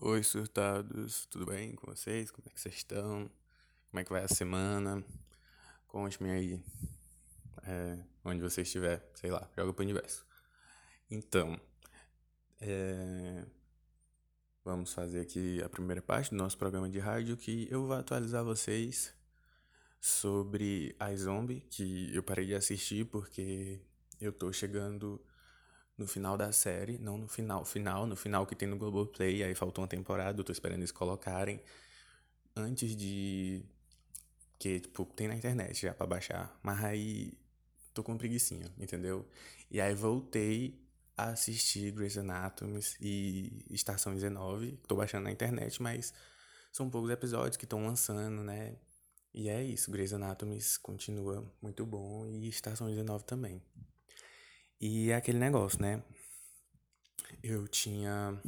Oi, surtados, tudo bem com vocês? Como é que vocês estão? Como é que vai a semana? Conte-me aí, é, onde você estiver, sei lá, joga pro universo. Então, é, vamos fazer aqui a primeira parte do nosso programa de rádio que eu vou atualizar vocês sobre a Zombie, que eu parei de assistir porque eu tô chegando no final da série, não no final, final, no final que tem no Globoplay, aí faltou uma temporada, eu tô esperando eles colocarem antes de que tipo tem na internet já para baixar, mas aí tô com preguiçinha, entendeu? E aí voltei a assistir Grey's Anatomy e Estação 19, tô baixando na internet, mas são poucos episódios que estão lançando, né? E é isso, Grey's Anatomy continua muito bom e Estação 19 também. E é aquele negócio, né? Eu tinha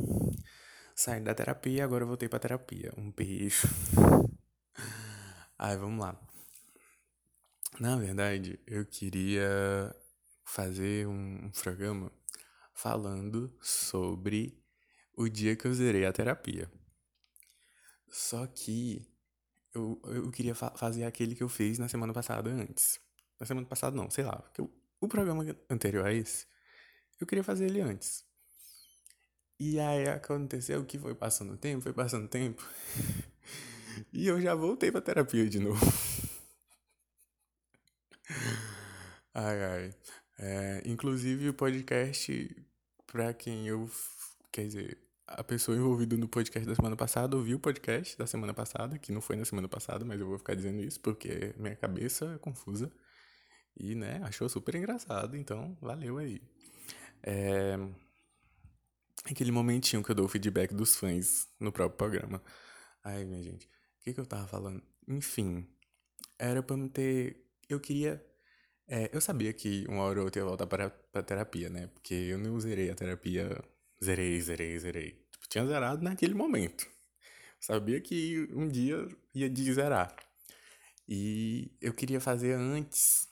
saído da terapia, agora eu voltei pra terapia. Um beijo. Aí, vamos lá. Na verdade, eu queria fazer um programa falando sobre o dia que eu zerei a terapia. Só que eu, eu queria fa fazer aquele que eu fiz na semana passada antes. Na semana passada não, sei lá. Porque eu o programa anterior a esse, eu queria fazer ele antes. E aí aconteceu que foi passando tempo, foi passando tempo. e eu já voltei pra terapia de novo. ai, ai. É, inclusive o podcast, pra quem eu. Quer dizer, a pessoa envolvida no podcast da semana passada ouviu o podcast da semana passada, que não foi na semana passada, mas eu vou ficar dizendo isso porque minha cabeça é confusa. E, né, achou super engraçado, então valeu aí. É... Aquele momentinho que eu dou o feedback dos fãs no próprio programa. Ai, minha gente, o que, que eu tava falando? Enfim, era pra me ter. Eu queria. É, eu sabia que uma hora ou outra ia voltar para pra terapia, né? Porque eu não zerei a terapia. Zerei, zerei, zerei. Tipo, tinha zerado naquele momento. Sabia que um dia ia de zerar. E eu queria fazer antes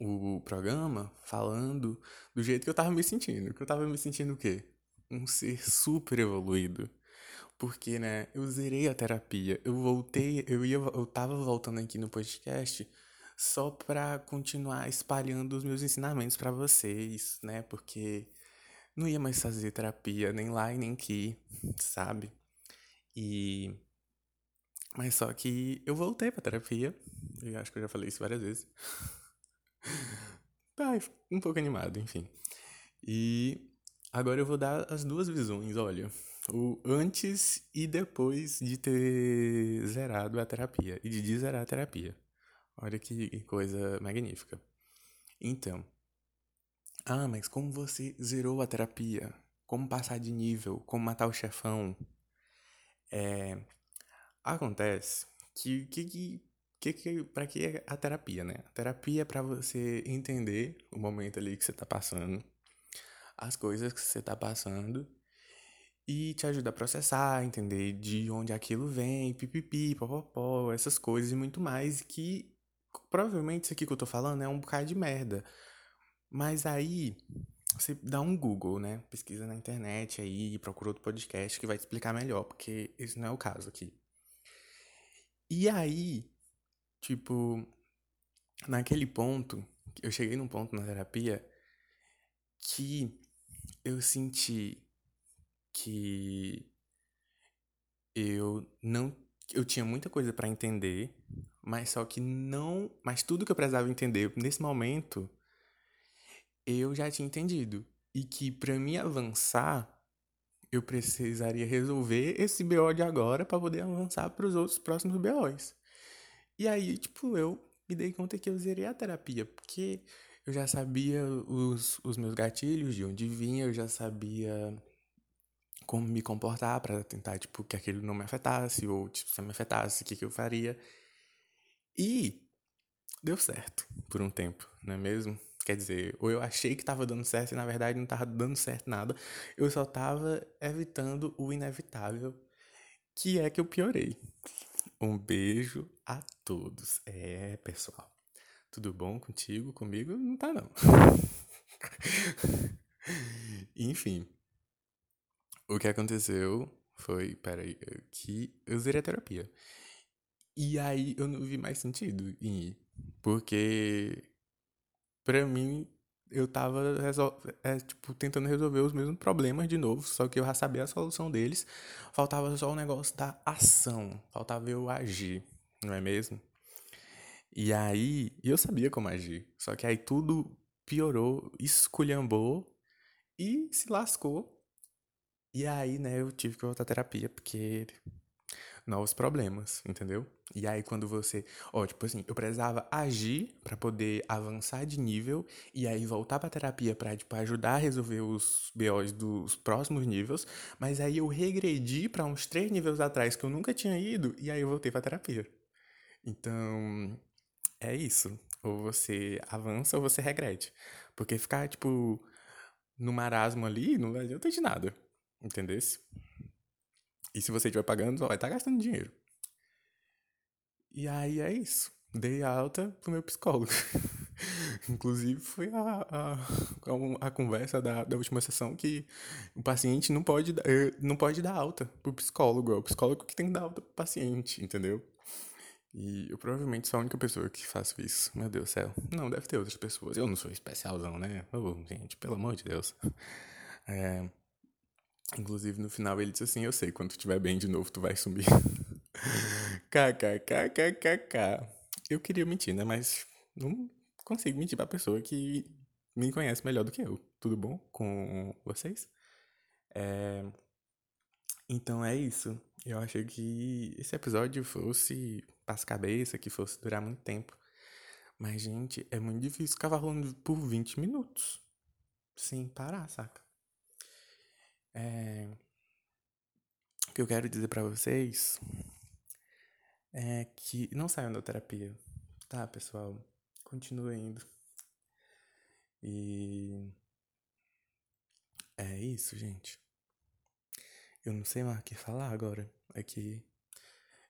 o programa falando do jeito que eu tava me sentindo. Que eu tava me sentindo o quê? Um ser super evoluído. Porque, né, eu zerei a terapia. Eu voltei, eu ia, eu tava voltando aqui no podcast só pra continuar espalhando os meus ensinamentos para vocês, né? Porque não ia mais fazer terapia nem lá e nem aqui, sabe? E mas só que eu voltei pra terapia. Eu acho que eu já falei isso várias vezes. Tá, um pouco animado, enfim. E agora eu vou dar as duas visões, olha. O antes e depois de ter zerado a terapia. E de zerar a terapia. Olha que coisa magnífica. Então. Ah, mas como você zerou a terapia? Como passar de nível? Como matar o chefão? É. Acontece que, que, que, que, para que é a terapia, né? A terapia é para você entender o momento ali que você tá passando, as coisas que você tá passando e te ajuda a processar, entender de onde aquilo vem, pipipi, popopó, essas coisas e muito mais que provavelmente isso aqui que eu tô falando é um bocado de merda. Mas aí você dá um Google, né? Pesquisa na internet aí, procura outro podcast que vai te explicar melhor, porque esse não é o caso aqui. E aí, Tipo, naquele ponto, eu cheguei num ponto na terapia que eu senti que eu não eu tinha muita coisa para entender, mas só que não, mas tudo que eu precisava entender nesse momento eu já tinha entendido e que para mim avançar eu precisaria resolver esse BO de agora para poder avançar para os outros próximos BOs. E aí, tipo, eu me dei conta que eu zerei a terapia, porque eu já sabia os, os meus gatilhos, de onde vinha, eu já sabia como me comportar para tentar, tipo, que aquilo não me afetasse, ou, tipo, se me afetasse, o que, que eu faria. E deu certo por um tempo, não é mesmo? Quer dizer, ou eu achei que estava dando certo e na verdade não estava dando certo nada. Eu só estava evitando o inevitável, que é que eu piorei. Um beijo a todos. É, pessoal. Tudo bom contigo? Comigo não tá não. Enfim. O que aconteceu foi, peraí, que eu zerei a terapia. E aí eu não vi mais sentido em ir. Porque, pra mim, eu tava resol... é, tipo, tentando resolver os mesmos problemas de novo, só que eu já sabia a solução deles. Faltava só o negócio da ação. Faltava eu agir, não é mesmo? E aí, eu sabia como agir. Só que aí tudo piorou, esculhambou e se lascou. E aí, né, eu tive que voltar à terapia, porque novos problemas, entendeu? E aí quando você, ó, tipo assim, eu precisava agir para poder avançar de nível e aí voltar para terapia para tipo ajudar a resolver os BOs dos próximos níveis, mas aí eu regredi para uns três níveis atrás que eu nunca tinha ido e aí eu voltei para terapia. Então, é isso. Ou você avança ou você regrede. Porque ficar tipo no marasmo ali não adianta de nada. Entendesse? E se você estiver pagando, vai estar tá gastando dinheiro. E aí é isso. Dei alta pro meu psicólogo. Inclusive, foi a, a, a conversa da, da última sessão que o paciente não pode, eh, não pode dar alta pro psicólogo. É o psicólogo que tem que dar alta pro paciente, entendeu? E eu provavelmente sou a única pessoa que faço isso. Meu Deus do céu. Não, deve ter outras pessoas. Eu não sou especialzão, né? Oh, gente, pelo amor de Deus. É, Inclusive, no final ele disse assim: Eu sei, quando tu estiver bem de novo, tu vai sumir. KKKKKK. Eu queria mentir, né? Mas não consigo mentir pra pessoa que me conhece melhor do que eu. Tudo bom com vocês? É... Então é isso. Eu achei que esse episódio fosse as cabeça, que fosse durar muito tempo. Mas, gente, é muito difícil ficar falando por 20 minutos. Sem parar, saca? É... O que eu quero dizer para vocês é que não saiam da terapia, tá, pessoal? Continuem indo. E é isso, gente. Eu não sei mais o que falar agora. É que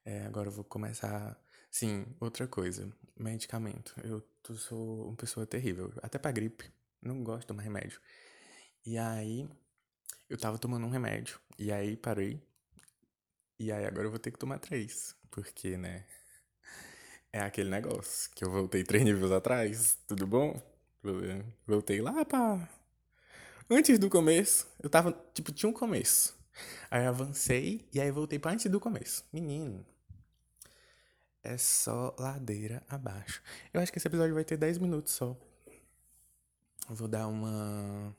é, agora eu vou começar. Sim, outra coisa. Medicamento. Eu sou uma pessoa terrível. Até pra gripe. Não gosto de tomar remédio. E aí, eu tava tomando um remédio. E aí parei. E aí agora eu vou ter que tomar três. Porque, né? É aquele negócio que eu voltei três níveis atrás. Tudo bom? Voltei lá pra. Antes do começo. Eu tava. Tipo, tinha um começo. Aí avancei e aí voltei pra antes do começo. Menino. É só ladeira abaixo. Eu acho que esse episódio vai ter 10 minutos só. vou dar uma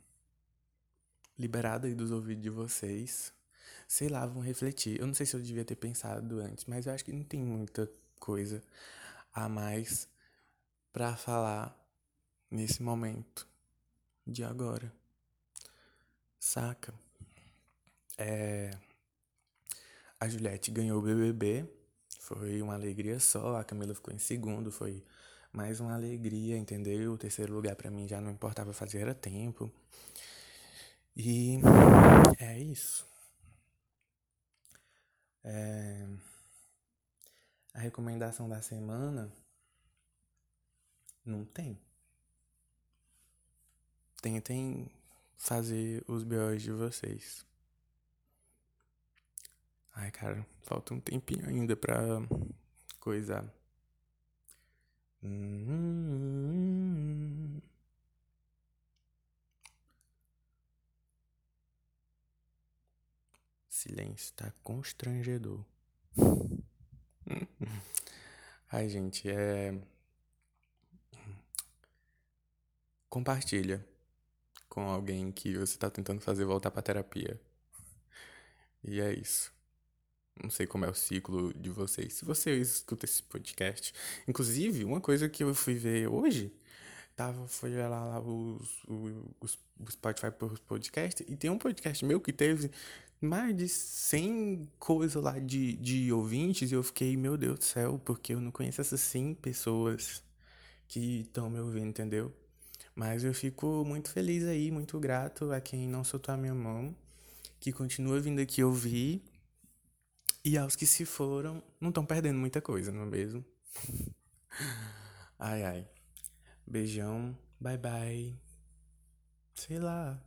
liberado aí dos ouvidos de vocês. Sei lá, vão refletir. Eu não sei se eu devia ter pensado antes, mas eu acho que não tem muita coisa a mais para falar nesse momento de agora. Saca? É... A Juliette ganhou o BBB. Foi uma alegria só. A Camila ficou em segundo. Foi mais uma alegria, entendeu? O terceiro lugar para mim já não importava fazer era tempo. E é isso. É... A recomendação da semana não tem. Tentem fazer os BOs de vocês. Ai, cara, falta um tempinho ainda pra coisar. Hum, Silêncio tá constrangedor. Ai, gente, é. Compartilha com alguém que você tá tentando fazer voltar pra terapia. E é isso. Não sei como é o ciclo de vocês. Se você escuta esse podcast. Inclusive, uma coisa que eu fui ver hoje. Tava, foi lá, lá os, os, os Spotify podcast. E tem um podcast meu que teve mais de 100 coisas lá de, de ouvintes e eu fiquei, meu Deus do céu, porque eu não conheço essas 100 pessoas que estão me ouvindo, entendeu? Mas eu fico muito feliz aí, muito grato a quem não soltou a minha mão, que continua vindo aqui ouvir. E aos que se foram, não estão perdendo muita coisa, não é mesmo? ai, ai. Beijão, bye bye. Sei lá.